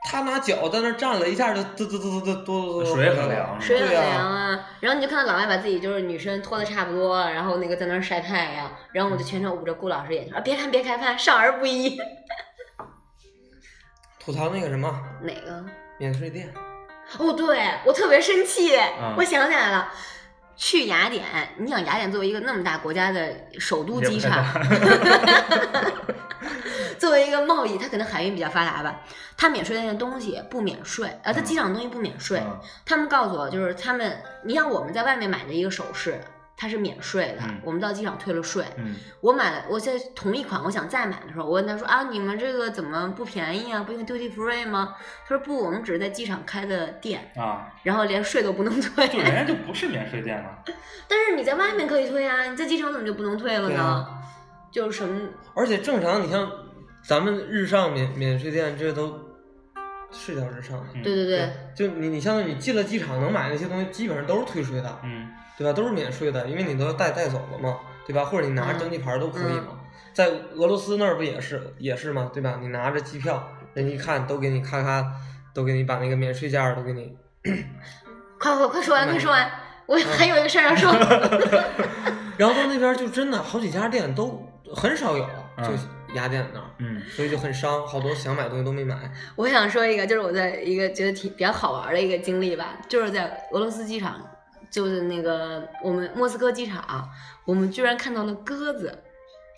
他拿脚在那站了一下，就嘚嘚嘚嘚嘚嘚嘚，水很凉，水很凉啊，然后你就看到老外把自己就是女生脱的差不多，然后那个在那儿晒太阳，然后我就全程捂着顾老师眼睛，啊别看别看，看少儿不宜。吐槽那个什么哪个？免税店，哦，对我特别生气，嗯我想起来了。去雅典，你想雅典作为一个那么大国家的首都机场，作为一个贸易，它可能海运比较发达吧，它免税店的东西不免税，呃，它机场的东西不免税。嗯他们告诉我，就是他们，你像我们在外面买的一个首饰，它是免税的，嗯我们到机场退了税。嗯我买了，我现在同一款，我想再买的时候，我问他说啊，你们这个怎么不便宜啊？不应该 duty free 吗？他说不，我们只是在机场开的店，啊，然后连税都不能退。就人家就不是免税店了。但是你在外面可以退啊，你在机场怎么就不能退了呢？啊就是什么而且正常，你像咱们日上免免税店，这都是叫日上对对对，就你你相当于你进了机场能买那些东西，基本上都是退税的，嗯对吧？都是免税的，因为你都要带带走了嘛，对吧？或者你拿着嗯登记牌都可以嘛。在俄罗斯那儿不也是也是嘛，对吧？你拿着机票，人一看都给你咔咔，都给你把那个免税价都给你。快快快说完，快说完，我嗯还有一个事儿要说。然后到那边就真的好几家店都很少有，就嗯雅典那儿，嗯所以就很伤，好多想买的东西都没买。我想说一个，就是我在一个觉得挺比较好玩的一个经历吧，就是在俄罗斯机场，就是那个我们莫斯科机场，我们居然看到了鸽子，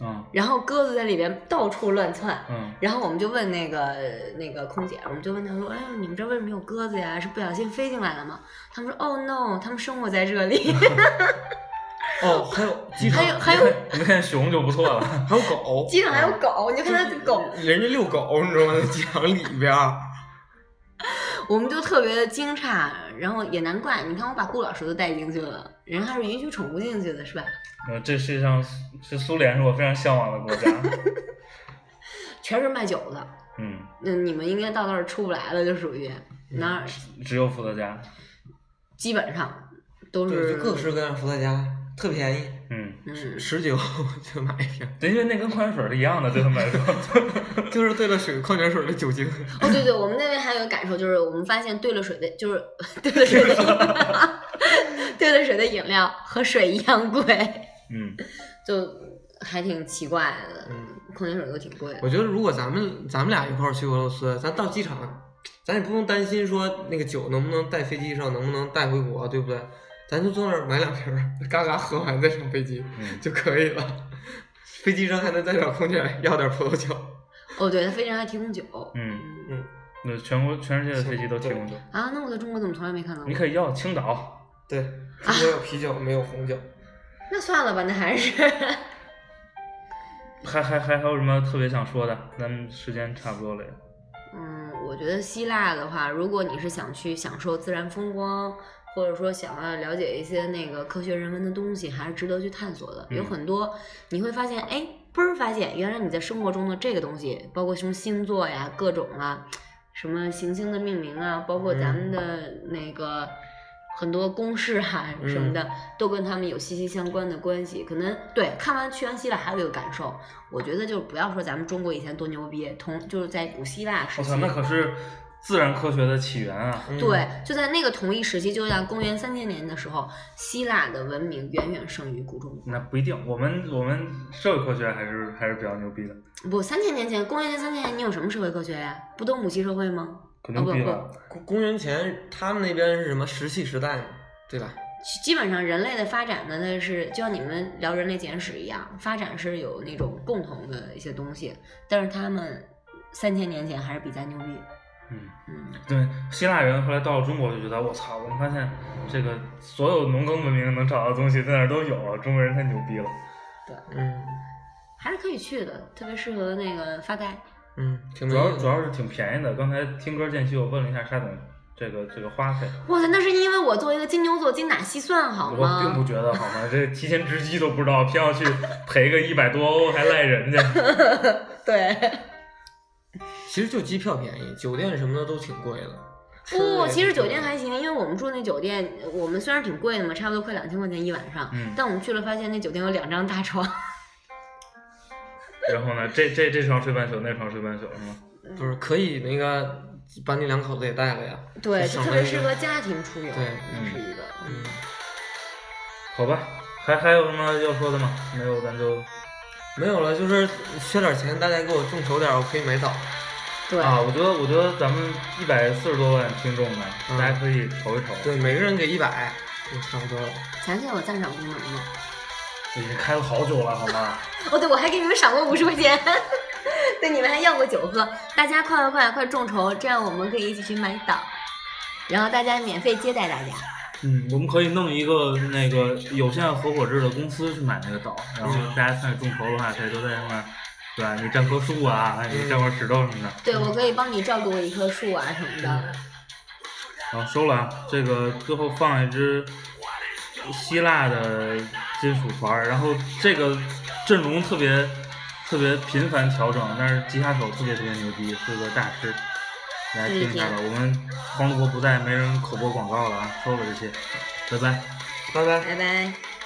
嗯然后鸽子在里边到处乱窜。嗯然后我们就问那个那个空姐，我们就问她说：“哎呦，你们这儿为什么有鸽子呀？是不小心飞进来的吗？”他们说：“哦、no，他们生活在这里。哦，还有机场还有还有你看见熊就不错了。还有狗，机场还有狗，你就看它的狗，人家遛狗，你知道吗？在机场里边儿，我们就特别的惊诧，然后也难怪，你看我把顾老师都带进去了，人还是允许宠物进去的，是吧？呃，这世界上是苏联是我非常向往的国家。全是卖酒的，嗯，那你们应该到那儿出不来了，就属于那儿只有伏特加。基本上都，是就各式各样伏特加，特便宜，嗯，十，十九 就买一瓶，对，因为那跟矿泉水是一样的，对他们来说。就是兑了水矿泉水的酒精。哦对对，我们那边还有个感受就是，我们发现兑了水的，就是 兑了水的，兑了水的饮料和水一样贵，嗯就还挺奇怪的，嗯矿泉水都挺贵。我觉得如果咱们咱们俩一块儿去俄罗斯，咱到机场，咱也不用担心说那个酒能不能带飞机上，能不能带回国，对不对？咱就坐那儿买两瓶儿，嘎嘎喝完再上飞机嗯 就可以了。飞机上还能再找空姐要点葡萄酒。哦，对，他飞机上还提供酒。嗯，嗯，那全国全世界的飞机都提供酒，啊，那我在中国怎么从来没看到过？你可以要青岛。对，中国有啤酒，没有红酒。那算了吧，那还是。还还还还有什么特别想说的？咱们时间差不多了呀。嗯，我觉得希腊的话，如果你是想去享受自然风光，或者说想要了解一些那个科学人文的东西，还是值得去探索的。有嗯很多你会发现，哎，嘣儿发现原来你在生活中的这个东西，包括什么星座呀、各种啊，什么行星的命名啊，包括咱们的那个。很多公式啊什么的，都跟他们有息息相关的关系。可能对看完去完希腊还有一个感受，我觉得就是不要说咱们中国以前多牛逼，同就是在古希腊时期，我操，那可是自然科学的起源啊！嗯对，就在那个同一时期，就像公元三千年的时候，希腊的文明远远胜于古中国。那不一定，我们我们社会科学还是还是比较牛逼的，不，三千年前，公元前三千年，你有什么社会科学呀？不都母系社会吗？不不牛逼了。公公元前他们那边是什么石器时代嘛，对吧？基本上人类的发展呢，那是就像你们聊人类简史一样，发展是有那种共同的一些东西，但是他们三千年前还是比咱牛逼。嗯，嗯，对，希腊人后来到了中国就觉得，我操，我们发现这个所有农耕文明能找到的东西在那儿都有，中国人太牛逼了。对嗯还是可以去的，特别适合那个发呆。嗯，挺主要主要是挺便宜的。刚才听歌间隙，我问了一下沙总这个这个花费，哇塞，那是因为我作为一个金牛座精打细算，好吗？我并不觉得好吗？这提前值机都不知道，偏要去赔个一百多欧，还赖人家。对。其实就机票便宜，酒店什么的都挺贵的。不，也其实酒店还行，因为我们住那酒店，我们虽然挺贵的嘛，差不多快两千块钱一晚上，嗯但我们去了发现那酒店有两张大床，然后呢，这这这床睡半宿，那床睡半宿是吗？不是可以那个把你两口子也带了呀？对，特别适合家庭出游，对那是一个。嗯，好吧，还还有什么要说的吗？没有，咱就没有了，就是缺点钱，大家给我众筹点，我可以买岛。对，啊，我觉得我觉得咱们一百四十多万听众呢，嗯大家可以投一投。对，每个人给一百，就差不多了。咱现在有赞赏功能呢。已经开了好久了，好吗？哦，对，我还给你们赏过五十块钱，对，你们还要过酒喝。大家快快快快众筹，这样我们可以一起去买岛，然后大家免费接待大家。嗯，我们可以弄一个那个有限合伙制的公司去买那个岛，然后嗯大家参与众筹的话，可以都在上面，对吧？你占棵树啊，你占块石头什么的。对，我可以帮你照顾一棵树啊什么的。然后收了啊，这个最后放一只希腊的金属团儿，然后这个阵容特别特别频繁调整，但是吉他手特别特别牛逼，是个大师。大家听一下吧，我们黄主播不在，没人口播广告了啊，收了这些，拜拜。拜拜。拜拜。